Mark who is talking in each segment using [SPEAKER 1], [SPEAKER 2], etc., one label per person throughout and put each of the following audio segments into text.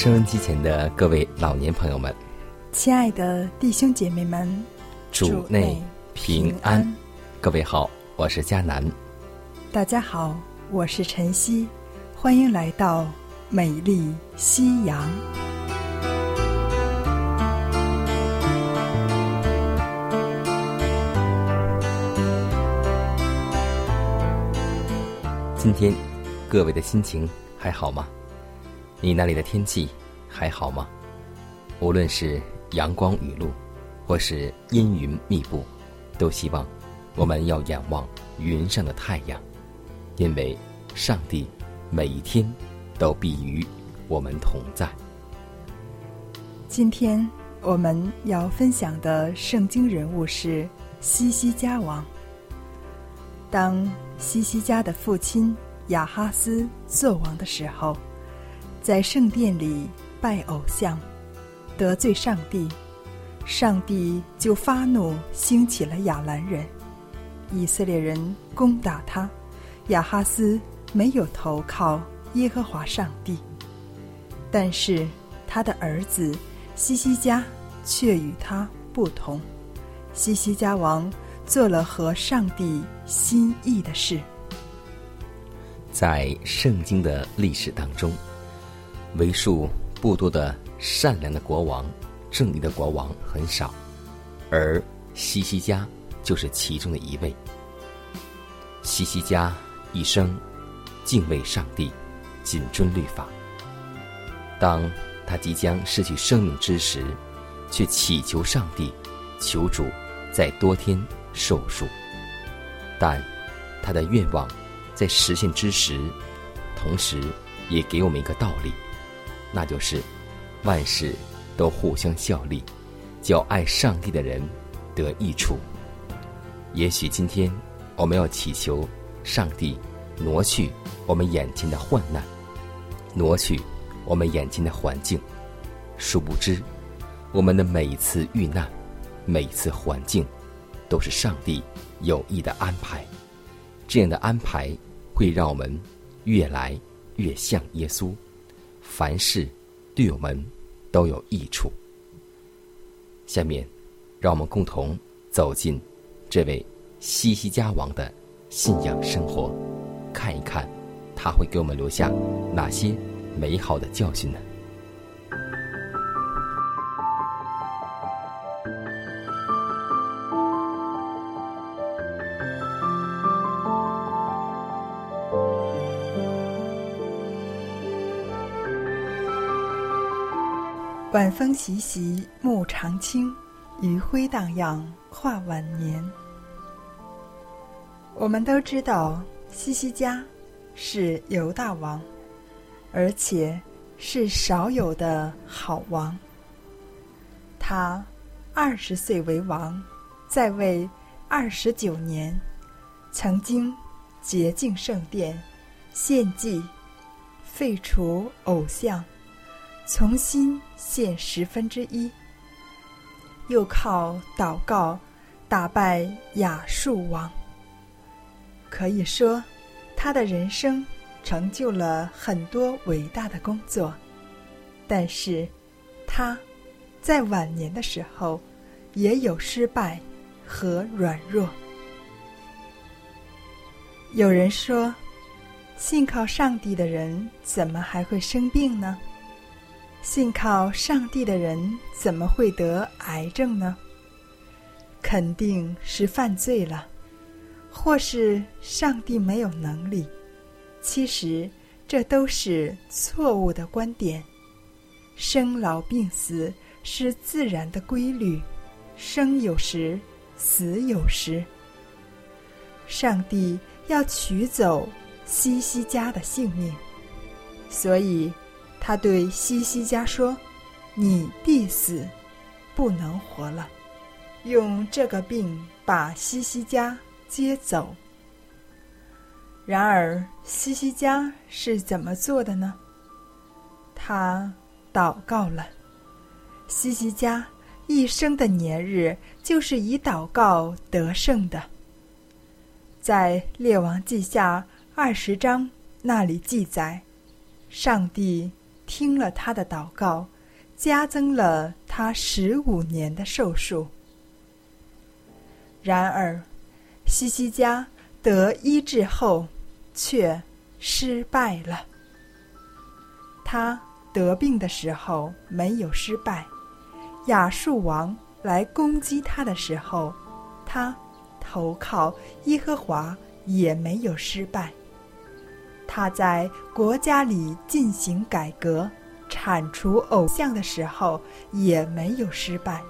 [SPEAKER 1] 收音机前的各位老年朋友们，
[SPEAKER 2] 亲爱的弟兄姐妹们，
[SPEAKER 1] 主内平安。各位好，我是佳南。
[SPEAKER 2] 大家好，我是晨曦，欢迎来到美丽夕阳。
[SPEAKER 1] 今天各位的心情还好吗？你那里的天气还好吗？无论是阳光雨露，或是阴云密布，都希望我们要仰望云上的太阳，因为上帝每一天都必与我们同在。
[SPEAKER 2] 今天我们要分享的圣经人物是西西家王。当西西家的父亲亚哈斯做王的时候。在圣殿里拜偶像，得罪上帝，上帝就发怒，兴起了亚兰人。以色列人攻打他，亚哈斯没有投靠耶和华上帝，但是他的儿子西西家却与他不同。西西家王做了和上帝心意的事。
[SPEAKER 1] 在圣经的历史当中。为数不多的善良的国王、正义的国王很少，而西西家就是其中的一位。西西家一生敬畏上帝，谨遵律法。当他即将失去生命之时，却祈求上帝，求主再多天寿数。但他的愿望在实现之时，同时也给我们一个道理。那就是，万事都互相效力，叫爱上帝的人得益处。也许今天我们要祈求上帝挪去我们眼前的患难，挪去我们眼前的环境，殊不知，我们的每一次遇难，每一次环境，都是上帝有意的安排。这样的安排会让我们越来越像耶稣。凡事对我们都有益处。下面，让我们共同走进这位西西家王的信仰生活，看一看他会给我们留下哪些美好的教训呢？
[SPEAKER 2] 风习习，木长青，余晖荡漾，跨晚年。我们都知道，西西家是犹大王，而且是少有的好王。他二十岁为王，在位二十九年，曾经洁净圣殿，献祭，废除偶像。从新献十分之一，又靠祷告打败亚述王。可以说，他的人生成就了很多伟大的工作。但是，他在晚年的时候也有失败和软弱。有人说，信靠上帝的人怎么还会生病呢？信靠上帝的人怎么会得癌症呢？肯定是犯罪了，或是上帝没有能力。其实这都是错误的观点。生老病死是自然的规律，生有时，死有时。上帝要取走西西家的性命，所以。他对西西家说：“你必死，不能活了。”用这个病把西西家接走。然而，西西家是怎么做的呢？他祷告了。西西家一生的年日就是以祷告得胜的。在《列王记下》二十章那里记载，上帝。听了他的祷告，加增了他十五年的寿数。然而，西西家得医治后，却失败了。他得病的时候没有失败，亚述王来攻击他的时候，他投靠耶和华也没有失败。他在国家里进行改革、铲除偶像的时候也没有失败，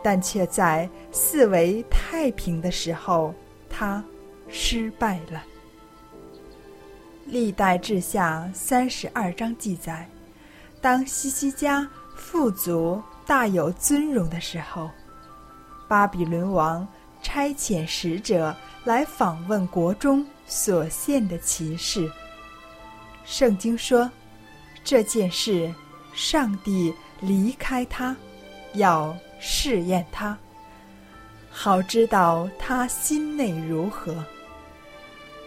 [SPEAKER 2] 但却在四维太平的时候，他失败了。历代志下三十二章记载，当西西家富足、大有尊荣的时候，巴比伦王差遣使者来访问国中。所献的骑士。圣经说，这件事，上帝离开他，要试验他，好知道他心内如何。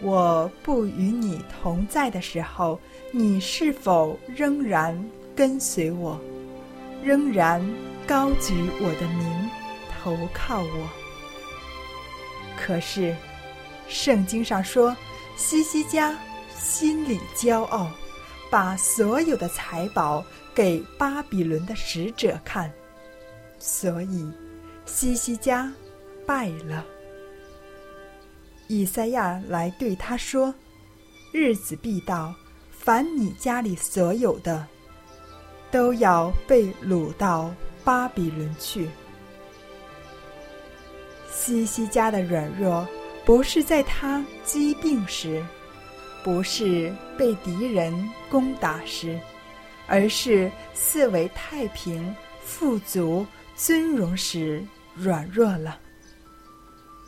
[SPEAKER 2] 我不与你同在的时候，你是否仍然跟随我，仍然高举我的名，投靠我？可是。圣经上说，西西家心里骄傲，把所有的财宝给巴比伦的使者看，所以西西家败了。以赛亚来对他说：“日子必到，凡你家里所有的，都要被掳到巴比伦去。”西西家的软弱。不是在他疾病时，不是被敌人攻打时，而是四维太平、富足、尊荣时软弱了。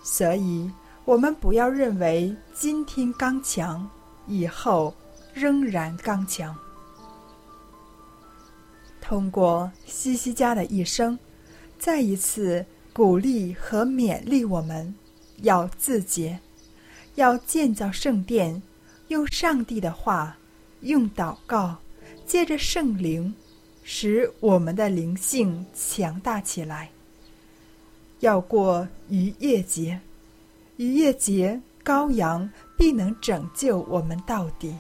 [SPEAKER 2] 所以，我们不要认为今天刚强，以后仍然刚强。通过西西家的一生，再一次鼓励和勉励我们。要自洁，要建造圣殿，用上帝的话，用祷告，借着圣灵，使我们的灵性强大起来。要过逾越节，逾越节羔羊必能拯救我们到底。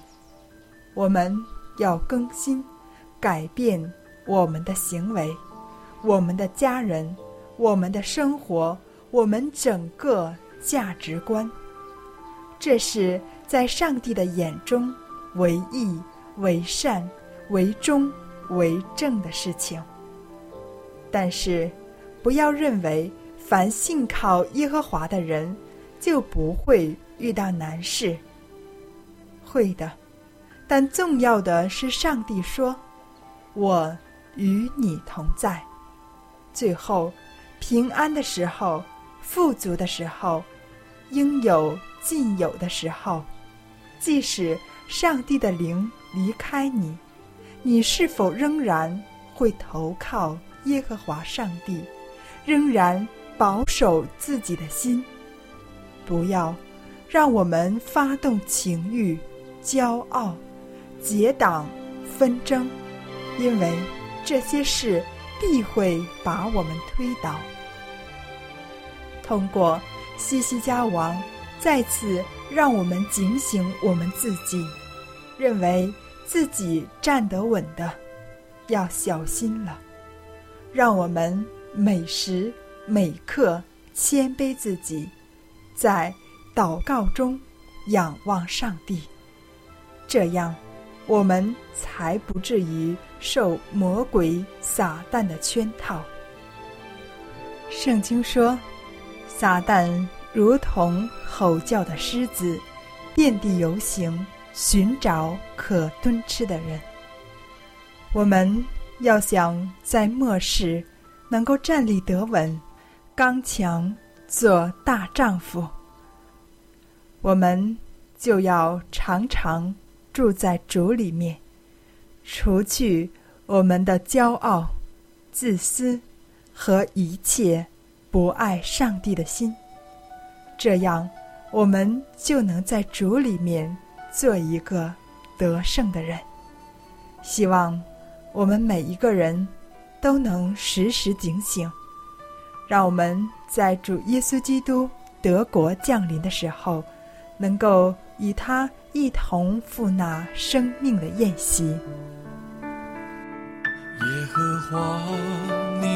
[SPEAKER 2] 我们要更新、改变我们的行为，我们的家人，我们的生活，我们整个。价值观，这是在上帝的眼中为义、为善、为忠、为正的事情。但是，不要认为凡信靠耶和华的人就不会遇到难事。会的，但重要的是，上帝说：“我与你同在。”最后，平安的时候。富足的时候，应有尽有的时候，即使上帝的灵离开你，你是否仍然会投靠耶和华上帝，仍然保守自己的心？不要让我们发动情欲、骄傲、结党、纷争，因为这些事必会把我们推倒。通过西西家王再次让我们警醒我们自己，认为自己站得稳的，要小心了。让我们每时每刻谦卑自己，在祷告中仰望上帝，这样我们才不至于受魔鬼撒旦的圈套。圣经说，撒旦如同吼叫的狮子，遍地游行，寻找可吞吃的人。我们要想在末世能够站立得稳、刚强，做大丈夫，我们就要常常住在主里面，除去我们的骄傲、自私。和一切不爱上帝的心，这样我们就能在主里面做一个得胜的人。希望我们每一个人都能时时警醒，让我们在主耶稣基督德国降临的时候，能够与他一同赴那生命的宴席。
[SPEAKER 3] 耶和华，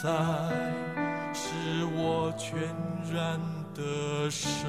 [SPEAKER 3] 再是我全然的神。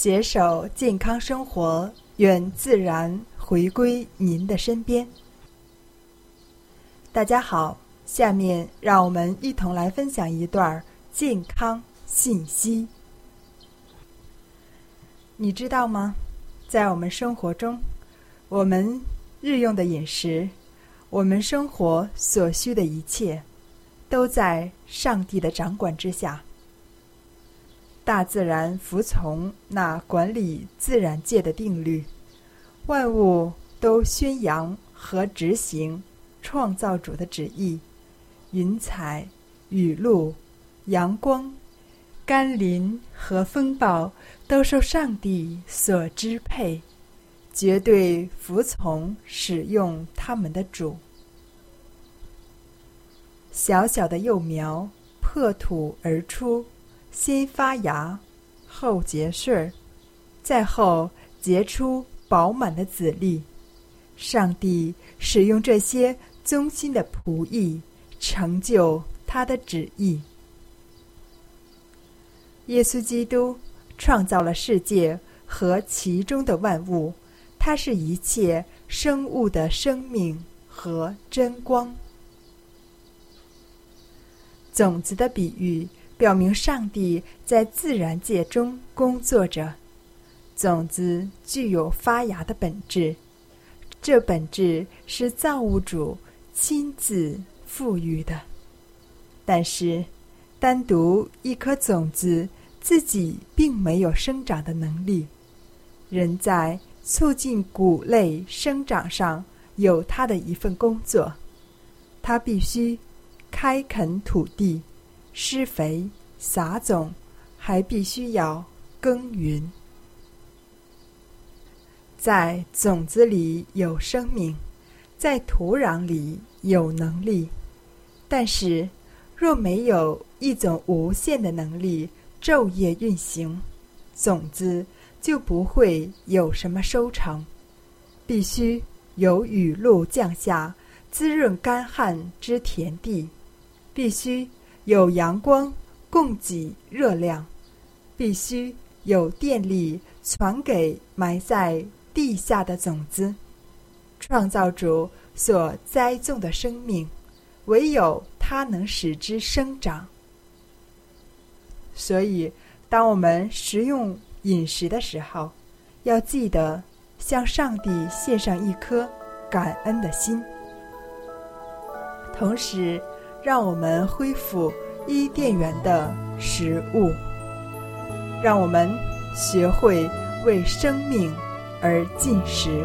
[SPEAKER 2] 携手健康生活，愿自然回归您的身边。大家好，下面让我们一同来分享一段健康信息。你知道吗？在我们生活中，我们日用的饮食，我们生活所需的一切，都在上帝的掌管之下。大自然服从那管理自然界的定律，万物都宣扬和执行创造主的旨意。云彩、雨露、阳光、甘霖和风暴都受上帝所支配，绝对服从使用他们的主。小小的幼苗破土而出。先发芽，后结穗，再后结出饱满的籽粒。上帝使用这些忠心的仆役，成就他的旨意。耶稣基督创造了世界和其中的万物，他是一切生物的生命和真光。种子的比喻。表明上帝在自然界中工作着，种子具有发芽的本质，这本质是造物主亲自赋予的。但是，单独一颗种子自己并没有生长的能力，人在促进谷类生长上有他的一份工作，他必须开垦土地。施肥、撒种，还必须要耕耘。在种子里有生命，在土壤里有能力，但是若没有一种无限的能力昼夜运行，种子就不会有什么收成。必须有雨露降下，滋润干旱之田地，必须。有阳光供给热量，必须有电力传给埋在地下的种子。创造主所栽种的生命，唯有他能使之生长。所以，当我们食用饮食的时候，要记得向上帝献上一颗感恩的心，同时。让我们恢复伊甸园的食物，让我们学会为生命而进食。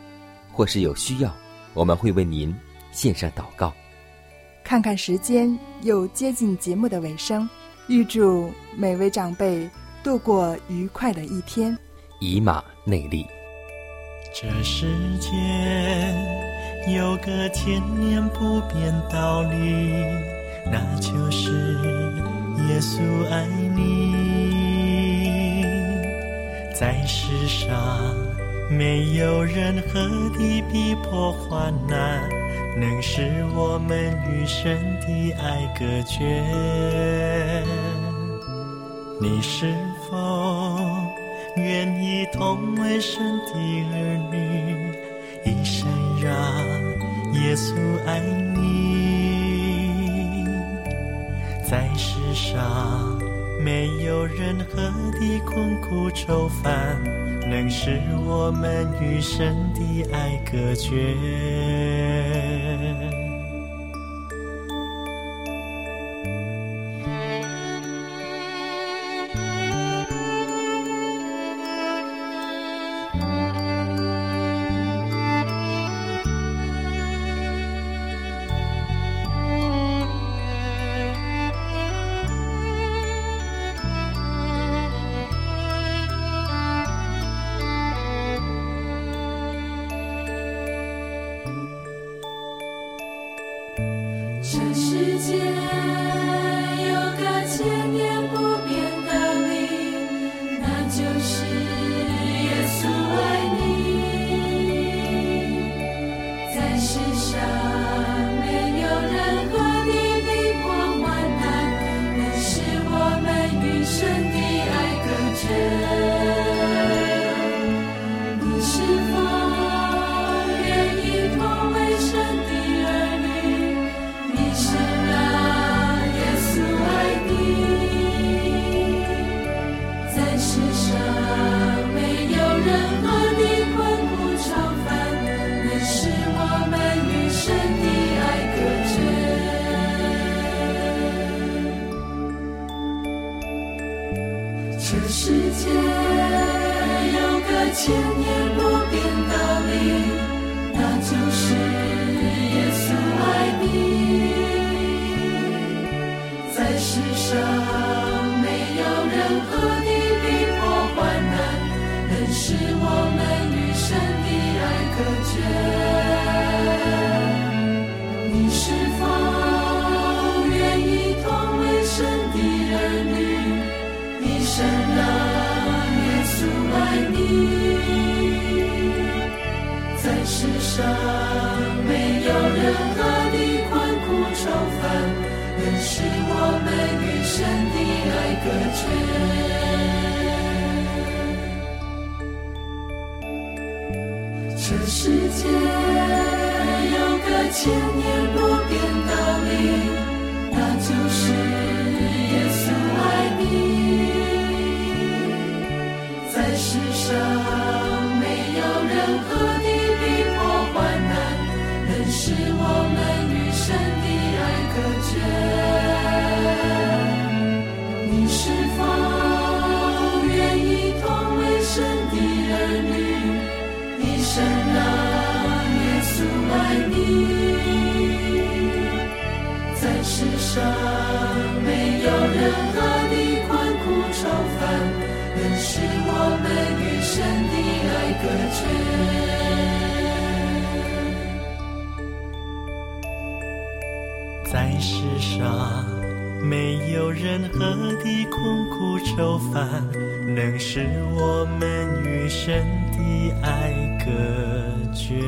[SPEAKER 1] 或是有需要，我们会为您献上祷告。
[SPEAKER 2] 看看时间，又接近节目的尾声，预祝每位长辈度过愉快的一天。
[SPEAKER 1] 以马内利。
[SPEAKER 4] 这世间有个千年不变道理，那就是耶稣爱你。在世上没有任何的逼迫患难，能使我们与神的爱隔绝。你是否愿意同为神的儿女，一生让耶稣爱你？在世上没有任何的困苦愁烦，能使我们与神的爱隔绝。
[SPEAKER 5] 是
[SPEAKER 6] 我们与神的爱隔绝。你是否愿意同为神的儿女？一生让耶稣爱你。在世上没有任何的困苦愁烦，能使我们与神的爱隔绝。世界有个千年不变道理，那就是神的爱隔绝。
[SPEAKER 4] 在世上没有任何的困苦愁烦，能使我们与神的爱隔绝。